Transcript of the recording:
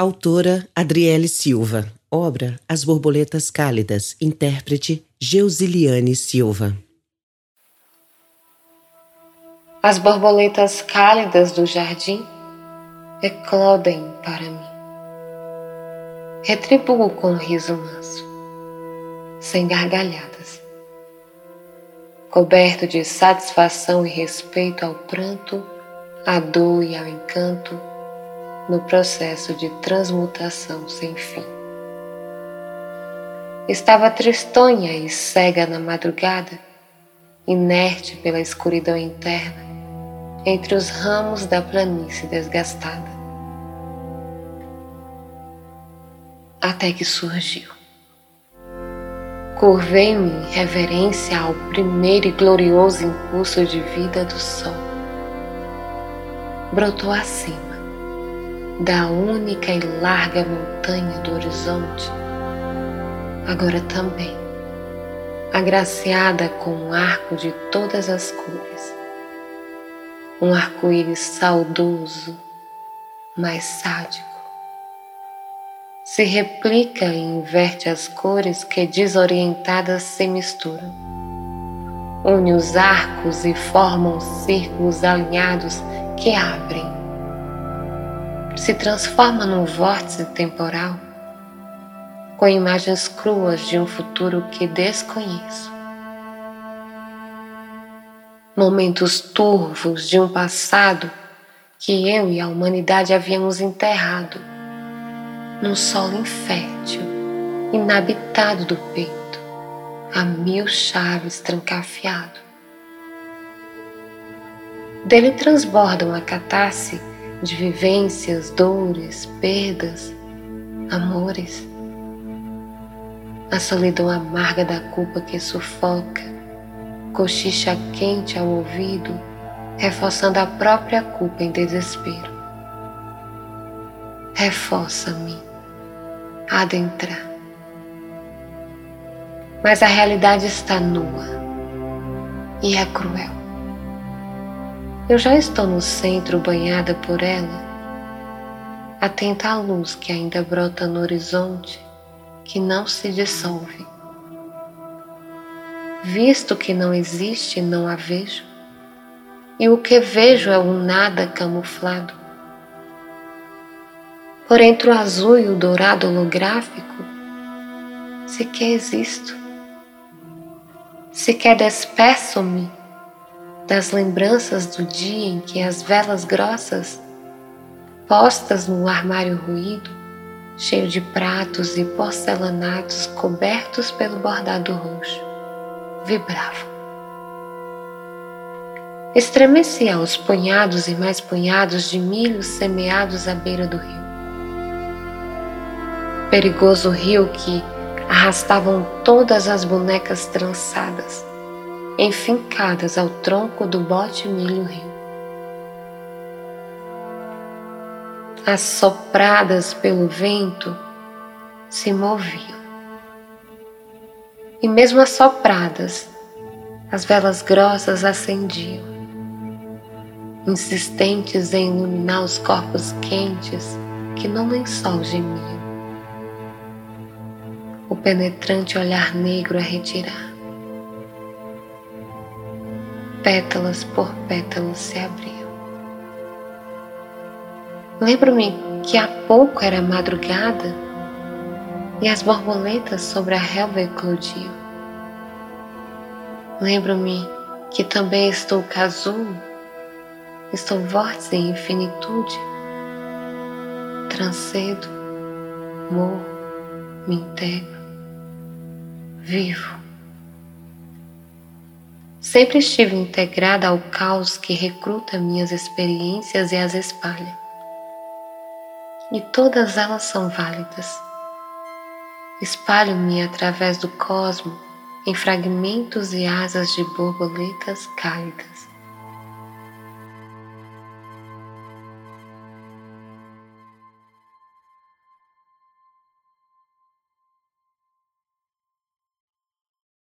Autora Adriele Silva. Obra As Borboletas Cálidas. Intérprete Geusiliane Silva. As borboletas cálidas do jardim eclodem para mim. Retribuo com riso manso, sem gargalhadas, coberto de satisfação e respeito ao pranto, à dor e ao encanto no processo de transmutação sem fim. Estava tristonha e cega na madrugada, inerte pela escuridão interna, entre os ramos da planície desgastada. Até que surgiu. Curvei-me em reverência ao primeiro e glorioso impulso de vida do sol. Brotou acima da única e larga montanha do horizonte, agora também, agraciada com um arco de todas as cores, um arco-íris saudoso, mas sádico. Se replica e inverte as cores que desorientadas se misturam. Une os arcos e formam círculos alinhados que abrem se transforma num vórtice temporal com imagens cruas de um futuro que desconheço. Momentos turvos de um passado que eu e a humanidade havíamos enterrado num solo infértil, inabitado do peito, a mil chaves trancafiado. Dele transborda uma catarse de vivências, dores, perdas, amores. A solidão amarga da culpa que sufoca, cochicha quente ao ouvido, reforçando a própria culpa em desespero. Reforça-me a adentrar. Mas a realidade está nua e é cruel. Eu já estou no centro banhada por ela, atenta à luz que ainda brota no horizonte, que não se dissolve. Visto que não existe, não a vejo, e o que vejo é um nada camuflado. Por entre o azul e o dourado holográfico, sequer existo, sequer despeço-me das lembranças do dia em que as velas grossas, postas no armário ruído, cheio de pratos e porcelanatos cobertos pelo bordado roxo, vibravam. Estremeci aos punhados e mais punhados de milho semeados à beira do rio. Perigoso rio que arrastavam todas as bonecas trançadas, enfincadas ao tronco do bote milho rio. Assopradas pelo vento, se moviam. E mesmo assopradas, as velas grossas acendiam, insistentes em iluminar os corpos quentes que no lençol gemiam. O penetrante olhar negro a retirar pétalas por pétalas se abriam. Lembro-me que há pouco era madrugada e as borboletas sobre a relva eclodiam. Lembro-me que também estou casulo, estou vórtice em infinitude, transcedo, morro, me integro, vivo. Sempre estive integrada ao caos que recruta minhas experiências e as espalha. E todas elas são válidas. Espalho-me através do cosmo em fragmentos e asas de borboletas cálidas.